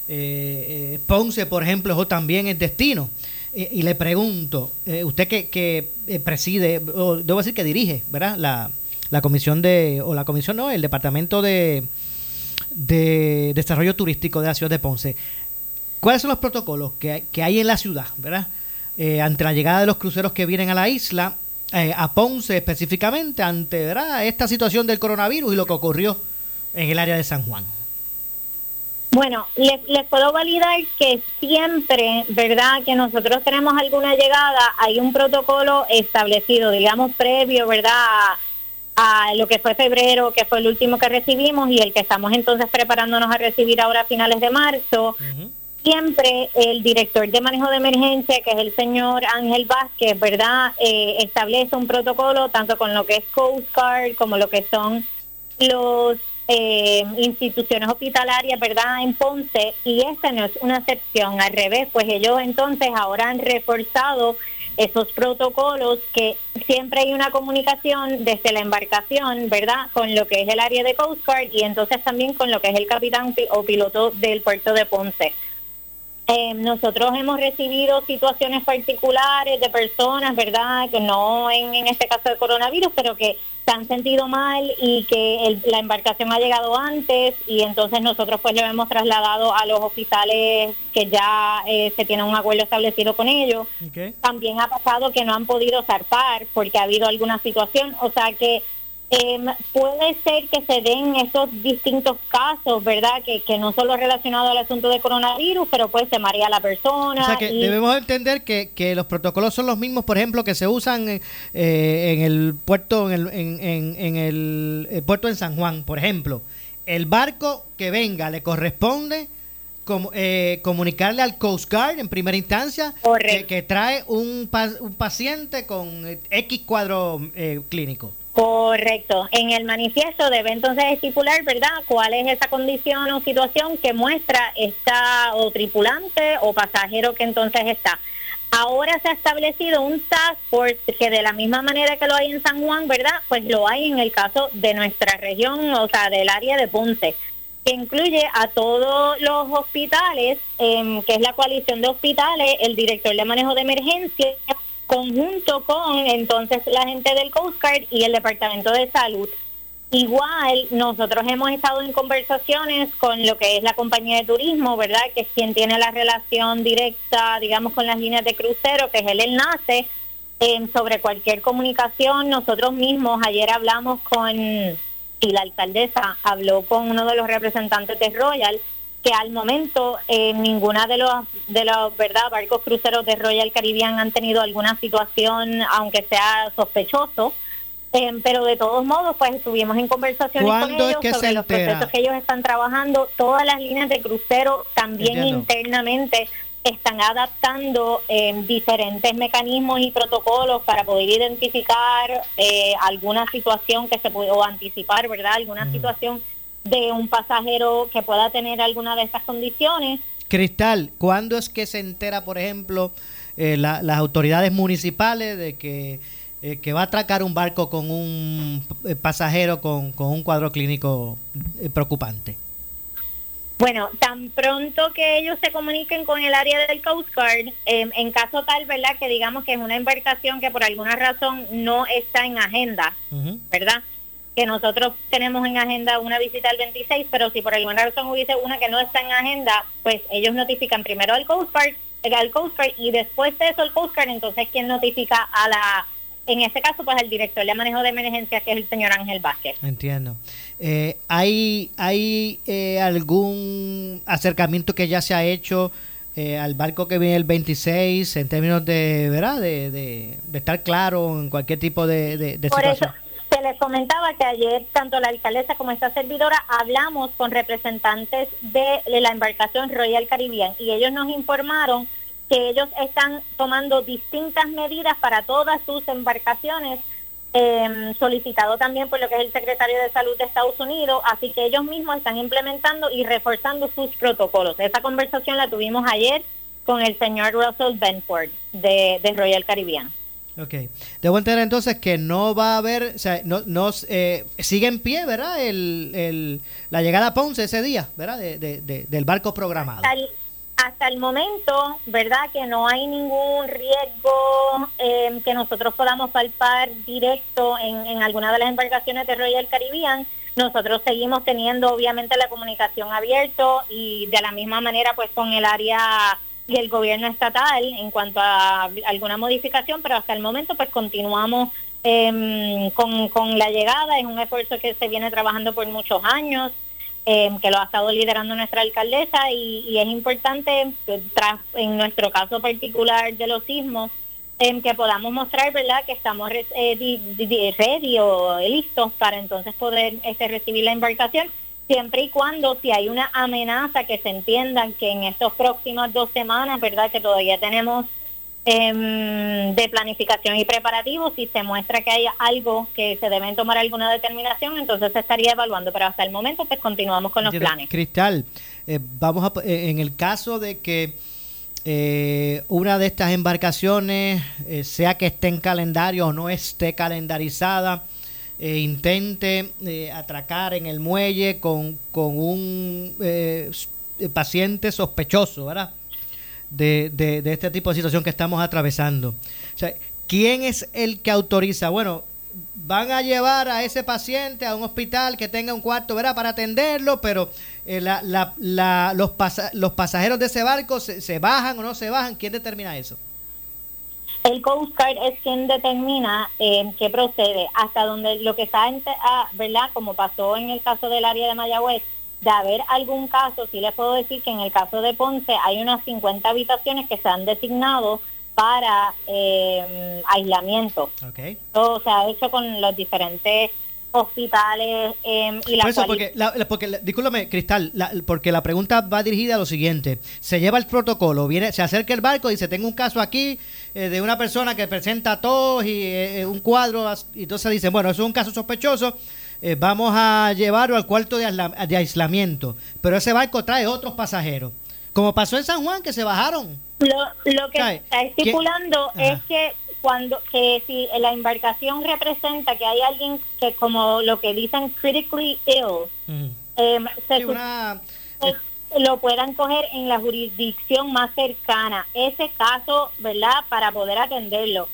Eh, eh, Ponce, por ejemplo, eso también es destino. Eh, y le pregunto, usted que, que preside, o debo decir que dirige, ¿verdad? La, la comisión de, o la comisión no, el departamento de, de desarrollo turístico de la ciudad de Ponce. ¿Cuáles son los protocolos que, que hay en la ciudad, verdad? Eh, ante la llegada de los cruceros que vienen a la isla, eh, a Ponce específicamente, ante ¿verdad? esta situación del coronavirus y lo que ocurrió en el área de San Juan. Bueno, les, les puedo validar que siempre, ¿verdad? Que nosotros tenemos alguna llegada, hay un protocolo establecido, digamos, previo, ¿verdad? A, a lo que fue febrero, que fue el último que recibimos y el que estamos entonces preparándonos a recibir ahora a finales de marzo. Siempre el director de manejo de emergencia, que es el señor Ángel Vázquez, ¿verdad? Eh, establece un protocolo tanto con lo que es Coast Guard como lo que son los eh, instituciones hospitalarias, ¿verdad? En Ponce, y esta no es una excepción, al revés, pues ellos entonces ahora han reforzado esos protocolos que siempre hay una comunicación desde la embarcación, ¿verdad? Con lo que es el área de Coast Guard y entonces también con lo que es el capitán pi- o piloto del puerto de Ponce. Eh, nosotros hemos recibido situaciones particulares de personas, ¿verdad? Que no en, en este caso de coronavirus, pero que se han sentido mal y que el- la embarcación ha llegado antes y entonces nosotros pues lo hemos trasladado a los hospitales que ya eh, se tiene un acuerdo establecido con ellos. También ha pasado que no han podido zarpar porque ha habido alguna situación, o sea que Em, puede ser que se den estos distintos casos, ¿verdad? Que, que no solo relacionado al asunto de coronavirus, pero pues se marea la persona. O sea que y- debemos entender que, que los protocolos son los mismos, por ejemplo, que se usan eh, eh, en el puerto en el, en, en- en el, eh, puerto en San Juan, por ejemplo. El barco que venga le corresponde com- eh, comunicarle al Coast Guard en primera instancia que, que trae un, un paciente con eh, X cuadro eh, clínico. Correcto. En el manifiesto debe entonces estipular, ¿verdad?, cuál es esa condición o situación que muestra esta o tripulante o pasajero que entonces está. Ahora se ha establecido un task force que de la misma manera que lo hay en San Juan, ¿verdad? Pues lo hay en el caso de nuestra región, o sea, del área de Ponce, que incluye a todos los hospitales, em, que es la coalición de hospitales, el director de manejo de emergencia, conjunto con entonces la gente del Coast Guard y el Departamento de Salud. Igual, nosotros hemos estado en conversaciones con lo que es la compañía de turismo, ¿verdad? Que es quien tiene la relación directa, digamos, con las líneas de crucero, que es el enlace, eh, sobre cualquier comunicación. Nosotros mismos ayer hablamos con, y la alcaldesa habló con uno de los representantes de Royal, que al momento eh, ninguna de los de los verdad barcos cruceros de Royal Caribbean han tenido alguna situación aunque sea sospechoso. Eh, pero de todos modos pues estuvimos en conversaciones con ¿Cuándo es ellos que sobre los procesos que ellos están trabajando. Todas las líneas de crucero también Entiendo. internamente están adaptando eh, diferentes mecanismos y protocolos para poder identificar eh, alguna situación que se puede o anticipar verdad alguna situación de un pasajero que pueda tener alguna de estas condiciones. Cristal, ¿cuándo es que se entera, por ejemplo, eh, la- las autoridades municipales de que, eh, que va a atracar un barco con un eh, pasajero con, con un cuadro clínico preocupante? Bueno, tan pronto que ellos se comuniquen con el área del Coast Guard, eh, en caso tal, ¿verdad? Que digamos que es una embarcación que por alguna razón no está en agenda, ¿verdad? Que nosotros tenemos en agenda una visita el 26, pero si por alguna razón hubiese una que no está en agenda, pues ellos notifican primero al Coast Guard, eh, al Coast Guard y después de eso el Coast Guard, entonces quien notifica a la, en este caso pues al director de manejo de emergencias que es el señor Ángel Vázquez. Entiendo. Eh, ¿Hay, hay eh, algún acercamiento que ya se ha hecho eh, al barco que viene el 26 en términos de, ¿verdad? De, de- de estar claro en cualquier tipo de, de- de Por situación? eso les comentaba que ayer tanto la alcaldesa como esta servidora hablamos con representantes de la embarcación Royal Caribbean y ellos nos informaron que ellos están tomando distintas medidas para todas sus embarcaciones, eh, solicitado también por lo que es el secretario de Salud de Estados Unidos, así que ellos mismos están implementando y reforzando sus protocolos. Esa conversación la tuvimos ayer con el señor Russell Benford de, de Royal Caribbean. Ok. Debo entender entonces que no va a haber, o sea, no, no, eh, sigue en pie, ¿verdad? El, el, la llegada a Ponce ese día, ¿verdad? De, de- de- del barco programado. hasta el, momento, ¿verdad? Que no hay ningún riesgo eh, que nosotros podamos palpar directo en, en alguna de las embarcaciones de Royal Caribbean. Nosotros seguimos teniendo obviamente la comunicación abierto y de la misma manera pues con el área y el gobierno estatal en cuanto a alguna modificación, pero hasta el momento pues continuamos em, con, con la llegada. Es un esfuerzo que se viene trabajando por muchos años eh, que lo ha estado liderando nuestra alcaldesa y, es importante que tras, en nuestro caso particular de los sismos em, que podamos mostrar verdad que estamos eh, ready o listos para entonces poder este, recibir la embarcación siempre y cuando si hay una amenaza que se entiendan que en estas próximas dos semanas verdad que todavía tenemos em, de planificación y preparativos, si se muestra que hay algo que se deben tomar alguna determinación, entonces se estaría evaluando, pero hasta el momento pues continuamos con los planes. Cristal, eh, vamos a, eh, en el caso de que eh, una de estas embarcaciones, sea que esté en calendario o no esté calendarizada, eh, intente eh, atracar en el muelle con, con un eh, eh, paciente sospechoso, ¿verdad? De, de, este tipo de situación que estamos atravesando. O sea, ¿quién es el que autoriza? Bueno, van a llevar a ese paciente a un hospital que tenga un cuarto, ¿verdad? Para atenderlo, pero eh, la, la, la- los, los pasajeros de ese barco se, se bajan o no se bajan. ¿Quién determina eso? El Coast Guard es quien determina eh, qué procede, hasta donde lo que está, en, ah, ¿verdad? Como pasó en el caso del área de Mayagüez, de haber algún caso, sí les puedo decir que en el caso de Ponce hay unas 50 habitaciones que se han designado para eh, aislamiento. Okay. Todo se ha hecho con los diferentes hospitales eh, y la Por eso, porque, la, la- porque la- discúlpame, Cristal, la- porque la pregunta va dirigida a lo siguiente. Se lleva el protocolo, viene, se acerca el barco y dice, tengo un caso aquí eh, de una persona que presenta tos y eh, un cuadro, y entonces dicen, bueno, eso es un caso sospechoso, eh, vamos a llevarlo al cuarto de, aisla- de aislamiento. Pero ese barco trae otros pasajeros. Como pasó en San Juan, que se bajaron. Lo, lo que está estipulando es que cuando que si la embarcación representa que hay alguien que como lo que dicen critically ill em, se eh, lo puedan coger en la jurisdicción más cercana ese caso verdad para poder atenderlo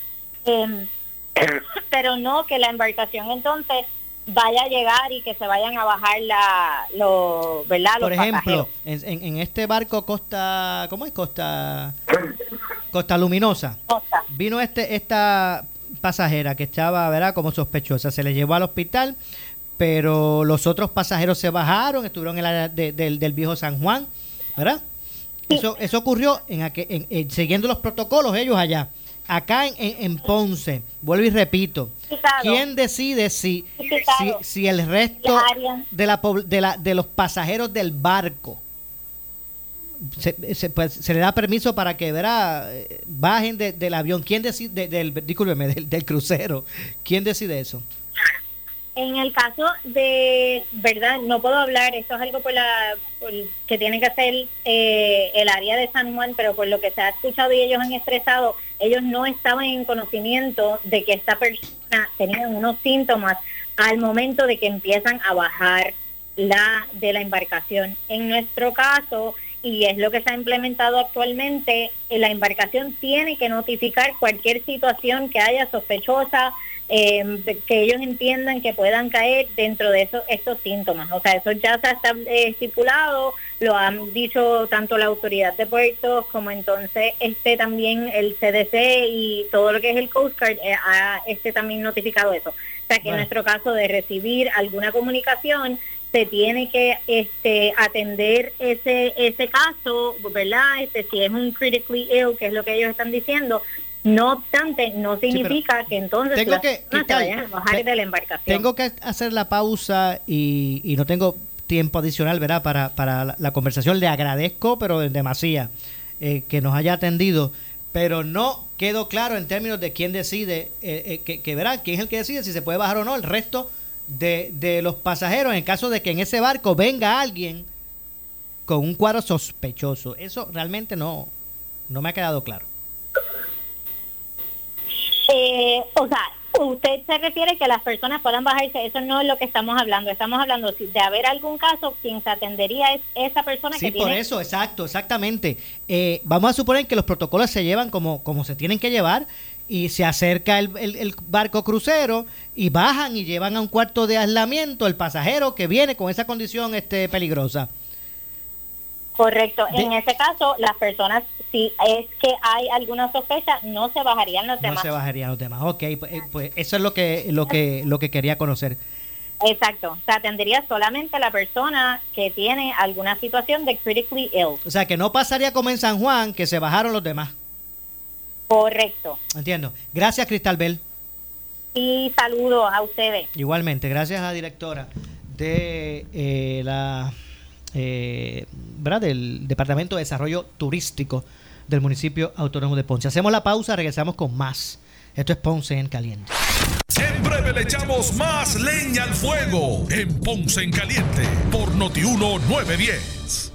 Em, pero no que la embarcación entonces vaya a llegar y que se vayan a bajar la lo verdad Por los ejemplo, pasajeros. en, en- en este barco Costa, ¿cómo es? Costa, Costa Luminosa. Vino este esta pasajera que estaba, ¿verdad? Como sospechosa. Se le llevó al hospital, pero los otros pasajeros se bajaron, estuvieron en el área de- del, del viejo San Juan, ¿verdad? Eso, eso ocurrió en, aquel- en- en- siguiendo los protocolos ellos allá. Acá en, en- Ponce, vuelvo y repito. ¿quién decide si, si, si el resto de, la, de, la, de los pasajeros del barco se, se, pues, se le da permiso para que verá eh, bajen de- del avión? ¿Quién decide, del, discúlpeme, del, del crucero? ¿Quién decide eso? En el caso de, verdad, no puedo hablar, esto es algo por la, que tiene que hacer eh, el área de San Juan, pero por lo que se ha escuchado y ellos han expresado, ellos no estaban en conocimiento de que esta persona tenía unos síntomas al momento de que empiezan a bajar la de la embarcación. En nuestro caso, y es lo que se ha implementado actualmente, eh, la embarcación tiene que notificar cualquier situación que haya sospechosa eh, que ellos entiendan que puedan caer dentro de esos estos síntomas. O sea, eso ya se ha estab- eh, estipulado, lo han dicho tanto la autoridad de puertos como entonces este también el CDC y todo lo que es el Coast Guard eh, ha este también notificado eso. O sea, que en nuestro caso de recibir alguna comunicación se tiene que este atender ese ese caso, ¿verdad? Este si es un critically ill, que es lo que ellos están diciendo. No obstante, no significa que entonces tengo las que vayan a bajar te- de la embarcación. Tengo que hacer la pausa y, y no tengo tiempo adicional, ¿verdad? Para, para la, la conversación. Le agradezco, pero en demasía, eh, que nos haya atendido. Pero no quedó claro en términos de quién decide, eh, eh, que, que verá, quién es el que decide si se puede bajar o no el resto de, de los pasajeros en caso de que en ese barco venga alguien con un cuadro sospechoso. Eso realmente no, no me ha quedado claro. Eh, o sea, usted se refiere que las personas puedan bajarse, eso no es lo que estamos hablando. Estamos hablando si de haber algún caso, quien se atendería es esa persona Sí, que por tiene eso, exacto, exactamente. Eh, vamos a suponer que los protocolos se llevan como, como se tienen que llevar y se acerca el, el- el barco crucero y bajan y llevan a un cuarto de aislamiento el pasajero que viene con esa condición este, peligrosa. Correcto. De- En ese caso, las personas, si es que hay alguna sospecha, no se bajarían los No demás. se bajarían los demás. Ok, pues, eh, pues eso es lo que, lo que, lo que quería conocer. Exacto. Se atendería solamente a la persona que tiene alguna situación de critically ill. O sea, que no pasaría como en San Juan, que se bajaron los demás. Correcto. Entiendo. Gracias, Cristal Bell. Y saludos a ustedes. Igualmente, gracias a la directora de eh, la eh, del Departamento de Desarrollo Turístico del municipio autónomo de Ponce. Hacemos la pausa, regresamos con más. Esto es Ponce en Caliente. En breve le echamos más leña al fuego en Ponce en Caliente por Notiuno 910.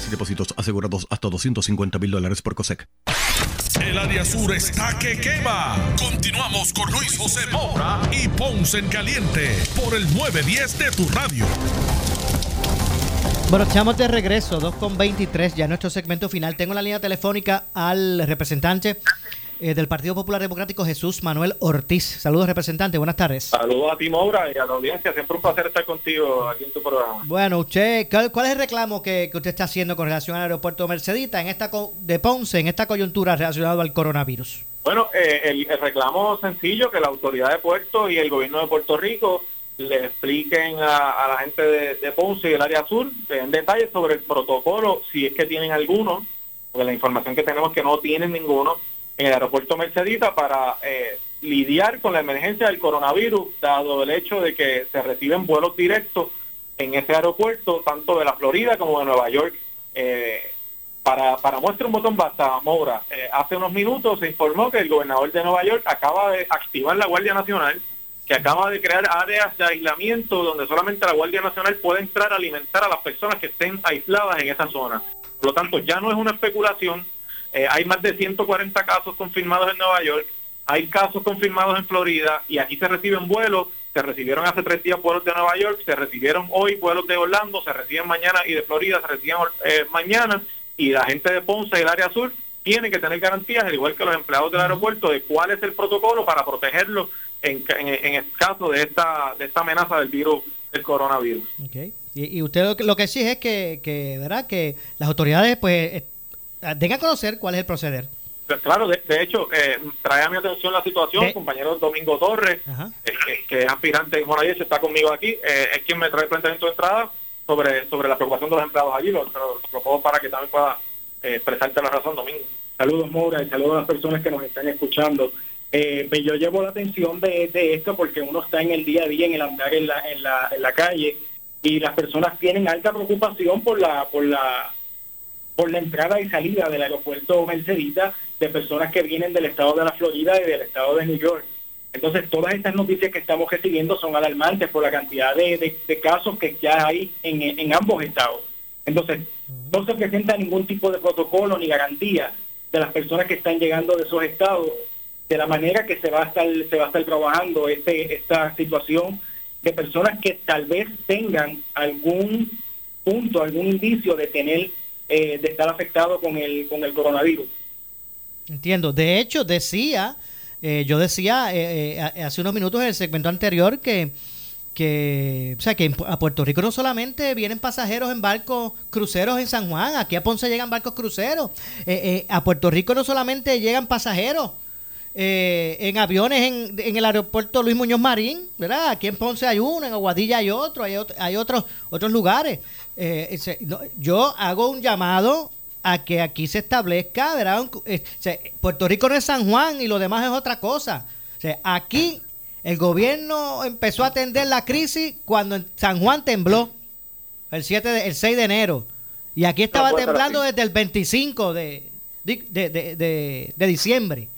Acciones y depósitos asegurados hasta 250 mil dólares por COSEC. El área sur está que quema. Continuamos con Luis José Moura y Ponce en Caliente por el 910 de tu radio. Bueno, estamos de regreso, 2.23, ya en nuestro segmento final. Tengo en la línea telefónica al representante eh, del Partido Popular Democrático, Jesús Manuel Ortiz. Saludos, representante, buenas tardes. Saludos a ti, Maura, y a la audiencia. Siempre un placer estar contigo aquí en tu programa. Bueno, usted, ¿cuál, cuál es el reclamo que, que usted está haciendo con relación al aeropuerto Mercedita en esta co- de Ponce, en esta coyuntura relacionada al coronavirus? Bueno, eh, el, el reclamo sencillo que la autoridad de puerto y el gobierno de Puerto Rico le expliquen a, a la gente de, de Ponce y el área sur en detalle sobre el protocolo, si es que tienen alguno, porque la información que tenemos es que no tienen ninguno en el aeropuerto Mercedita para eh, lidiar con la emergencia del coronavirus, dado el hecho de que se reciben vuelos directos en ese aeropuerto, tanto de la Florida como de Nueva York. Eh, para, para muestra un botón basta, Moura, eh, hace unos minutos se informó que el gobernador de Nueva York acaba de activar la Guardia Nacional, que acaba de crear áreas de aislamiento donde solamente la Guardia Nacional puede entrar a alimentar a las personas que estén aisladas en esa zona. Por lo tanto, ya no es una especulación, eh, hay más de 140 casos confirmados en Nueva York, hay casos confirmados en Florida y aquí se reciben vuelos, se recibieron hace tres días vuelos de Nueva York, se recibieron hoy vuelos de Orlando, se reciben mañana y de Florida se reciben eh, mañana y la gente de Ponce y el área sur tiene que tener garantías, al igual que los empleados del aeropuerto, de cuál es el protocolo para protegerlos en, en, en el caso de esta, de esta amenaza del virus, del coronavirus. Okay. Y, y usted lo que, lo que exige es que, que, ¿verdad? que las autoridades pues den a conocer cuál es el proceder. Claro, de, de hecho, eh, trae a mi atención la situación, De- compañero Domingo Torres, Ajá. eh, que, que es aspirante en Morayes, está conmigo aquí, eh, es quien me trae el planteamiento de entrada sobre, sobre la preocupación de los empleados allí. Lo, lo- lo propongo para que también pueda eh, expresarte la razón, Domingo. Saludos, Mora, y saludos a las personas que nos están escuchando. Eh, pues yo llevo la atención de, de esto porque uno está en el día a día, en el andar en la, en la, en la calle, y las personas tienen alta preocupación por la, por la, por la entrada y salida del aeropuerto Mercedita de personas que vienen del estado de la Florida y del estado de New York. Entonces, todas estas noticias que estamos recibiendo son alarmantes por la cantidad de, de- de casos que ya hay en, en ambos estados. Entonces, no se presenta ningún tipo de protocolo ni garantía de las personas que están llegando de esos estados de la manera que se va a estar se va a estar trabajando este esta situación de personas que tal vez tengan algún punto algún indicio de tener eh, de estar afectado con el con el coronavirus Entiendo. De hecho, decía, eh, yo decía eh, eh, hace unos minutos en el segmento anterior que, que, o sea, que a Puerto Rico no solamente vienen pasajeros en barcos cruceros en San Juan, aquí a Ponce llegan barcos cruceros. Eh, a Puerto Rico no solamente llegan pasajeros. Eh, en aviones en, en el aeropuerto Luis Muñoz Marín, ¿verdad? Aquí en Ponce hay uno, en Aguadilla hay otro, hay, otro- hay otros otros lugares. Eh, no, yo hago un llamado a que aquí se establezca, ¿verdad? Eh, Puerto Rico no es San Juan y lo demás es otra cosa. O sea, aquí el gobierno empezó a atender la crisis cuando en San Juan tembló, el, 7 de- el 6 de enero. Y aquí estaba temblando desde el 25 de, de, de- de- de- de diciembre.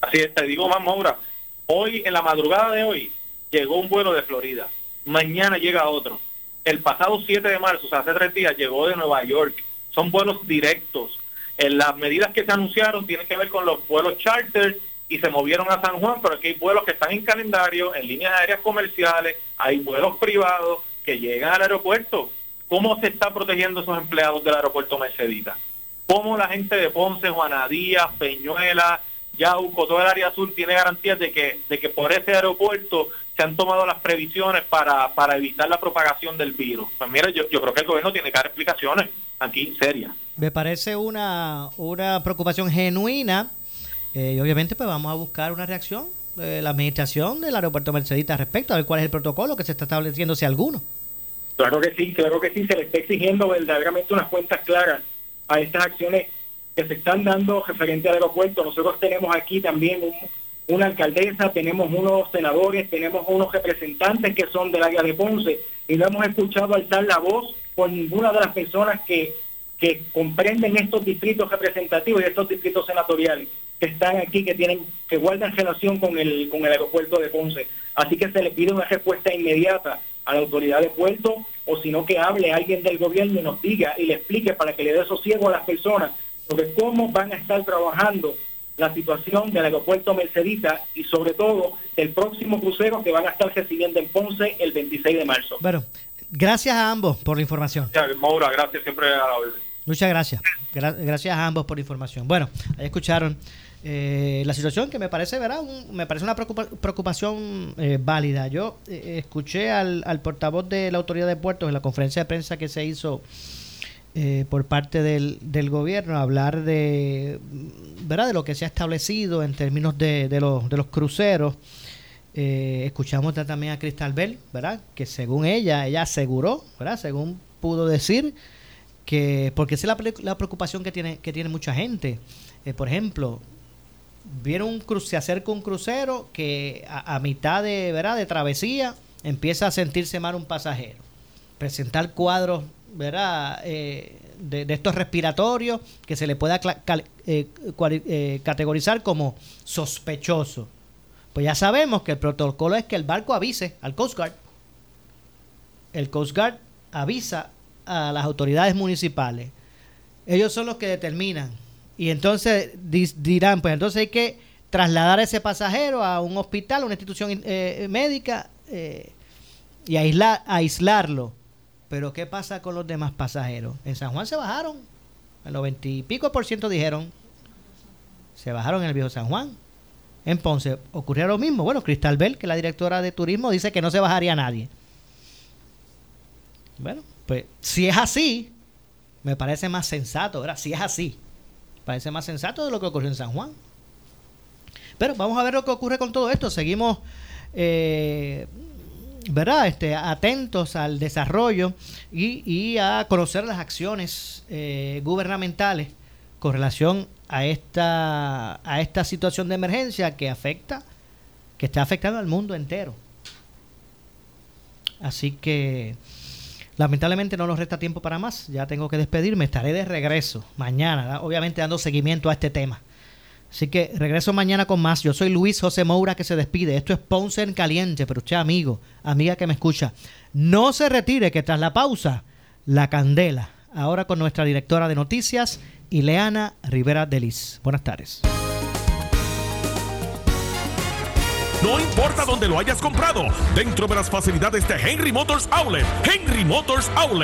Así es, te digo más, Maura. Hoy, en la madrugada de hoy, llegó un vuelo de Florida. Mañana llega otro. El pasado 7 de marzo, o sea, hace tres días, llegó de Nueva York. Son vuelos directos. En las medidas que se anunciaron tienen que ver con los vuelos charter y se movieron a San Juan, pero aquí hay vuelos que están en calendario, en líneas aéreas comerciales, hay vuelos privados que llegan al aeropuerto. ¿Cómo se está protegiendo esos empleados del aeropuerto Mercedita? ¿Cómo la gente de Ponce, Juana Díaz, Peñuela, Yauco, toda el área sur tiene garantías de que, de que por ese aeropuerto se han tomado las previsiones para, para evitar la propagación del virus? Pues mira, yo, yo creo que el gobierno tiene que dar explicaciones aquí serias. Me parece una, una preocupación genuina eh, y obviamente pues vamos a buscar una reacción de la administración del aeropuerto Mercedita al respecto, a ver cuál es el protocolo que se está estableciendo, si alguno. Claro que sí, claro que sí, se le está exigiendo verdaderamente unas cuentas claras a estas acciones que se están dando referente al aeropuerto. Nosotros tenemos aquí también un- una alcaldesa, tenemos unos senadores, tenemos unos representantes que son del área de Ponce y no hemos escuchado alzar la voz por ninguna de las personas que, que comprenden estos distritos representativos y estos distritos senatoriales que están aquí, que tienen, que guardan relación con el, con el aeropuerto de Ponce. Así que se le pide una respuesta inmediata a la autoridad de puerto, o sino que hable alguien del gobierno y nos diga y le explique para que le dé sosiego a las personas sobre cómo van a estar trabajando la situación del aeropuerto Mercedita y sobre todo del próximo crucero que van a estar recibiendo en Ponce el 26 de marzo. Bueno, gracias a ambos por la información. Ya, Maura, gracias siempre a la orden. Muchas gracias. Gra- gracias a ambos por la información. Bueno, ahí escucharon eh, la situación que me parece, ¿verdad? Un- me parece una preocupa- preocupación eh, válida. Yo eh, escuché al, al portavoz de la autoridad de puertos en la conferencia de prensa que se hizo eh, por parte del, del gobierno hablar de, ¿verdad? de lo que se ha establecido en términos de, de los, de los cruceros. Eh, escuchamos ta- también a Cristal Bell, ¿verdad? Que según ella, ella aseguró, ¿verdad? Según pudo decir, que porque esa es la, la preocupación que tiene que tiene mucha gente Eh, por ejemplo viene un cru- se acerca un crucero que a, a mitad de verdad de travesía empieza a sentirse mal un pasajero presentar cuadros verdad Eh, de, de estos respiratorios que se le pueda eh, eh, categorizar como sospechoso pues ya sabemos que el protocolo es que el barco avise al Coast Guard el Coast Guard avisa a las autoridades municipales. Ellos son los que determinan. Y entonces dirán, pues entonces hay que trasladar a ese pasajero a un hospital, a una institución eh, médica eh, y aislar, aislarlo. Pero ¿qué pasa con los demás pasajeros? En San Juan se bajaron. El noventa y pico por ciento dijeron se bajaron en el viejo San Juan. En Ponce ocurrió lo mismo. Bueno, Cristal Bell, que es la directora de turismo, dice que no se bajaría nadie. Bueno, pues si es así, me parece más sensato, ¿verdad? Si es así, parece más sensato de lo que ocurrió en San Juan. Pero vamos a ver lo que ocurre con todo esto. Seguimos eh, ¿verdad? Este, atentos al desarrollo y, y a conocer las acciones eh, gubernamentales con relación a esta, a esta situación de emergencia que afecta, que está afectando al mundo entero. Así que lamentablemente no nos resta tiempo para más. Ya tengo que despedirme. Estaré de regreso mañana, obviamente dando seguimiento a este tema. Así que regreso mañana con más. Yo soy Luis José Moura que se despide. Esto es Ponce en Caliente, pero usted amigo, amiga que me escucha, no se retire que tras la pausa, la candela. Ahora con nuestra directora de noticias, Ileana Rivera Delis. Buenas tardes. No importa dónde lo hayas comprado, dentro de las facilidades de Henry Motors Outlet. Henry Motors Outlet.